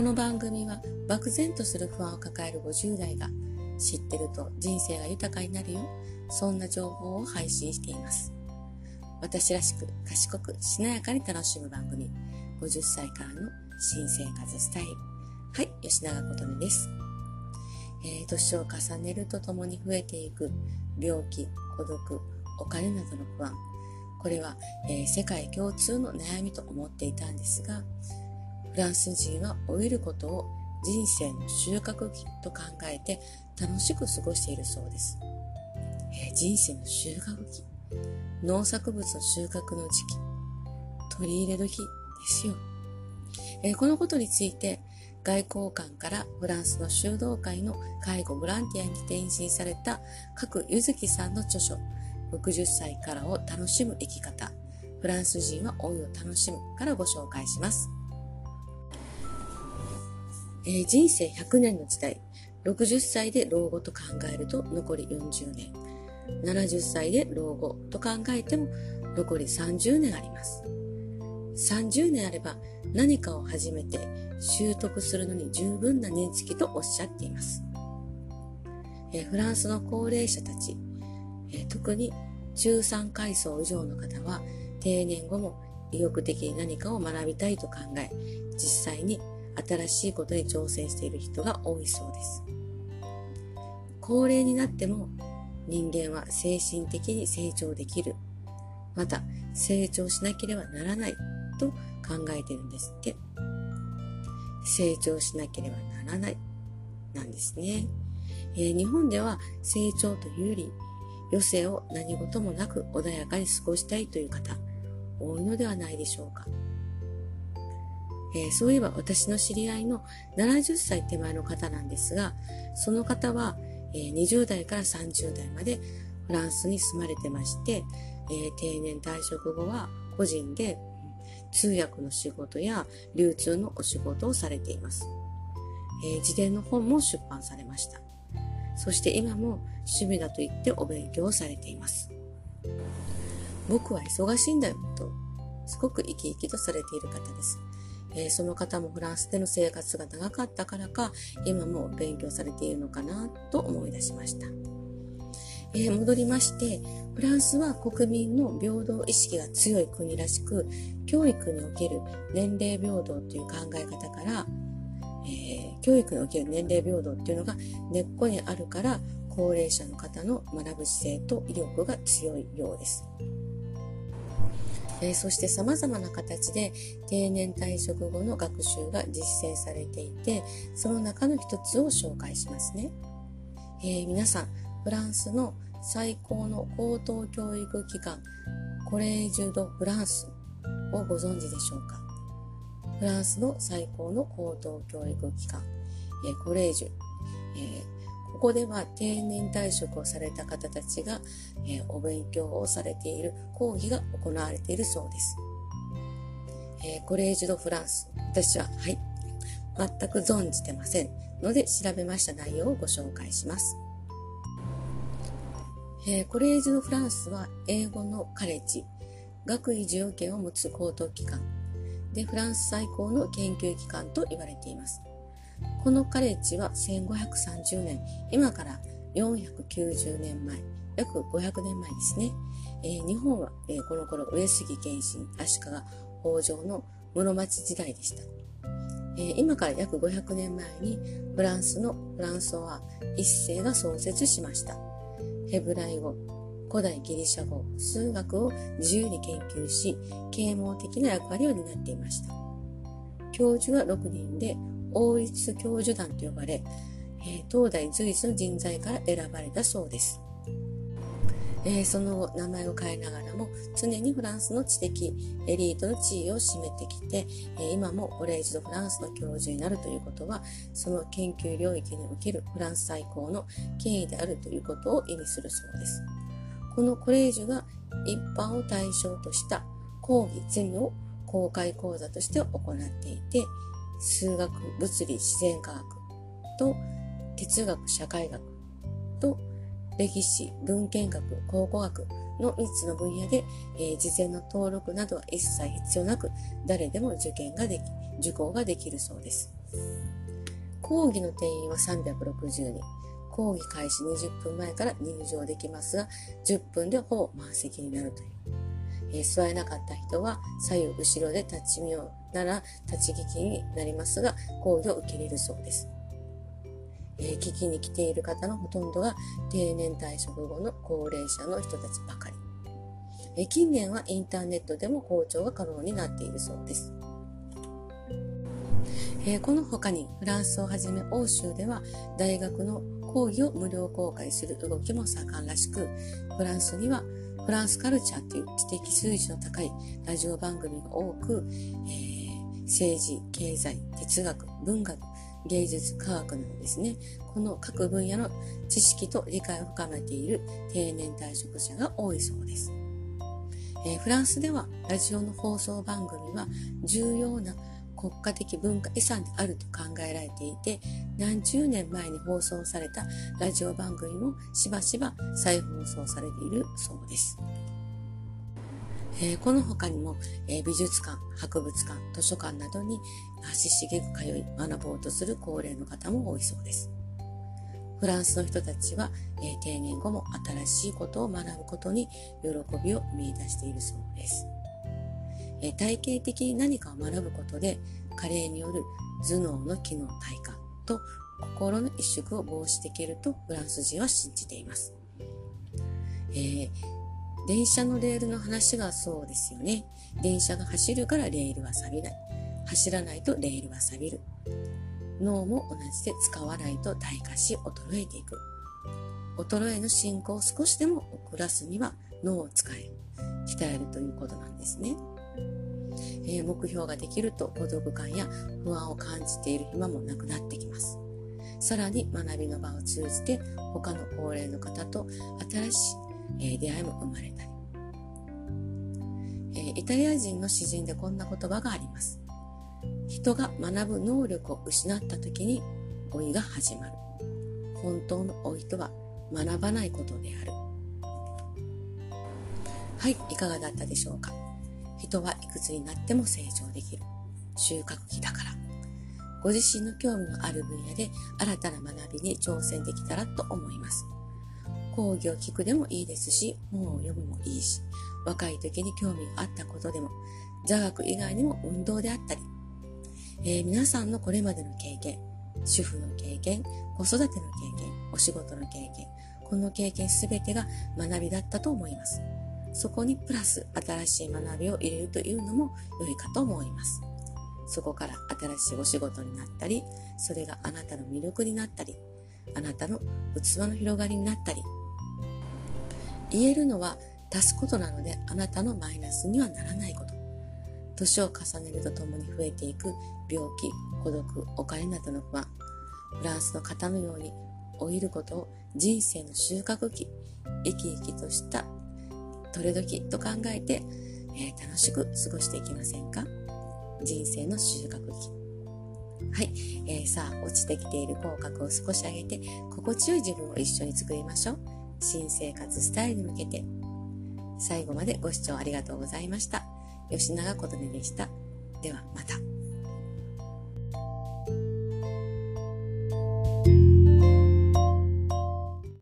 この番組は漠然とする不安を抱える50代が知ってると人生が豊かになるよ。そんな情報を配信しています。私らしく賢くしなやかに楽しむ番組。50歳からの新生活スタイル。はい吉永琴音です、えー、年を重ねるとともに増えていく。病気孤独お金などの不安。これは、えー、世界共通の悩みと思っていたんですがフランス人は老いることを人生の収穫期と考えて楽しく過ごしているそうです。えー、人生の収穫期。農作物の収穫の時期。取り入れ時ですよ。えー、このことについて外交官からフランスの修道会の介護ボランティアに転身された角ゆずきさんの著書60歳からを楽しむ生き方フランス人は老いを楽しむからご紹介します。えー、人生100年の時代、60歳で老後と考えると残り40年、70歳で老後と考えても残り30年あります。30年あれば何かを始めて習得するのに十分な年月とおっしゃっています。えー、フランスの高齢者たち、えー、特に中産階層以上の方は定年後も意欲的に何かを学びたいと考え、実際に新しいことに挑戦している人が多いそうです。高齢になっても人間は精神的に成長できる。また成長しなければならないと考えてるんですって。成長しなければならないなんですね。えー、日本では成長というより余生を何事もなく穏やかに過ごしたいという方多いのではないでしょうか。えー、そういえば私の知り合いの70歳手前の方なんですが、その方は、えー、20代から30代までフランスに住まれてまして、えー、定年退職後は個人で通訳の仕事や流通のお仕事をされています。え自伝の本も出版されました。そして今も趣味だと言ってお勉強をされています。僕は忙しいんだよと、すごく生き生きとされている方です。えー、その方もフランスでの生活が長かったからか、今も勉強されているのかなと思い出しました。えー、戻りまして、フランスは国民の平等意識が強い国らしく、教育における年齢平等という考え方から、えー、教育における年齢平等っていうのが根っこにあるから、高齢者の方の学ぶ姿勢と意欲が強いようです。えー、そして様々な形で定年退職後の学習が実践されていて、その中の一つを紹介しますね。えー、皆さん、フランスの最高の高等教育機関、コレージュ・ド・フランスをご存知でしょうか？フランスの最高の高等教育機関、えー、コレージュ、えここでは定年退職をされた方たちが、えー、お勉強をされている講義が行われているそうです。えー、コレージュド・フランス。私は、はい、全く存じてませんので調べました内容をご紹介します。えー、コレージュド・フランスは英語のカレッジ、学位授与権を持つ高等機関でフランス最高の研究機関と言われています。このカレッジは1530年、今から490年前、約500年前ですね。えー、日本は、えー、この頃上杉謙信、足利北条の室町時代でした。えー、今から約500年前にフランスのフランソワ一世が創設しました。ヘブライ語、古代ギリシャ語、数学を自由に研究し、啓蒙的な役割を担っていました。教授は6人で、王立教授団と呼ばれ、え、東大随一の人材から選ばれたそうです。えー、その後名前を変えながらも常にフランスの知的エリートの地位を占めてきて、えー、今もオレージドフランスの教授になるということはその研究領域におけるフランス最高の権威であるということを意味するそうです。このコレージュが一般を対象とした講義ゼミを公開講座として行っていて数学、物理、自然科学と哲学、社会学と歴史、文献学、考古学の3つの分野で、えー、事前の登録などは一切必要なく誰でも受験ができ、受講ができるそうです。講義の定員は360人。講義開始20分前から入場できますが、10分でほぼ満席になるという。えー、座れなかった人は左右後ろで立ち見ようなら立ち聞きになりますが、講義を受け入れるそうです。えー、聞きに来ている方のほとんどが定年退職後の高齢者の人たちばかり。えー、近年はインターネットでも校長が可能になっているそうです。えー、この他にフランスをはじめ欧州では大学の講義を無料公開する動きも盛んらしく、フランスにはフランスカルチャーという知的数字の高いラジオ番組が多く、えー、政治、経済、哲学、文学、芸術、科学などですね、この各分野の知識と理解を深めている定年退職者が多いそうです。えー、フランスではラジオの放送番組は重要な国家的文化遺産であると考えられていて、何十年前に放送されたラジオ番組もしばしば再放送されているそうです。えー、この他にも、えー、美術館、博物館、図書館などに足しげく通い学ぼうとする高齢の方も多いそうです。フランスの人たちは、えー、定年後も新しいことを学ぶことに喜びを見出しているそうです。え体系的に何かを学ぶことで加齢による頭脳の機能退化と心の萎縮を防止できるとフランス人は信じています。えー、電車のレールの話がそうですよね。電車が走るからレールは錆びない。走らないとレールは錆びる。脳も同じで使わないと退化し衰えていく。衰えの進行を少しでも遅らすには脳を使え、鍛えるということなんですね。えー、目標ができると孤独感や不安を感じている暇もなくなってきます。さらに学びの場を通じて他の高齢の方と新しい、えー、出会いも生まれたり、えー、イタリア人の詩人でこんな言葉があります。人が学ぶ能力を失った時に老いが始まる。本当の老いとは学ばないことである。はい、いかがだったでしょうか？人はいくつになっても成長できる。収穫期だから。ご自身の興味のある分野で新たな学びに挑戦できたらと思います。講義を聞くでもいいですし、本を読むもいいし、若い時に興味があったことでも、座学以外にも運動であったり、えー、皆さんのこれまでの経験、主婦の経験、子育ての経験、お仕事の経験、この経験すべてが学びだったと思います。そこにプラス新しい学びを入れるというのも良いかと思います。そこから新しいお仕事になったり、それがあなたの魅力になったり、あなたの器の広がりになったり、言えるのは足すことなのであなたのマイナスにはならないこと。年を重ねるとともに増えていく病気、孤独、お金などの不安、フランスの方のように老いることを人生の収穫期、生き生きとした取れ時と考えて、えー、楽しく過ごしていきませんか？人生の収穫期。はい、えー、さあ、落ちてきている口角を少し上げて、心地よい自分を一緒に作りましょう。新生活スタイルに向けて。最後までご視聴ありがとうございました。吉永琴音でした。ではまた。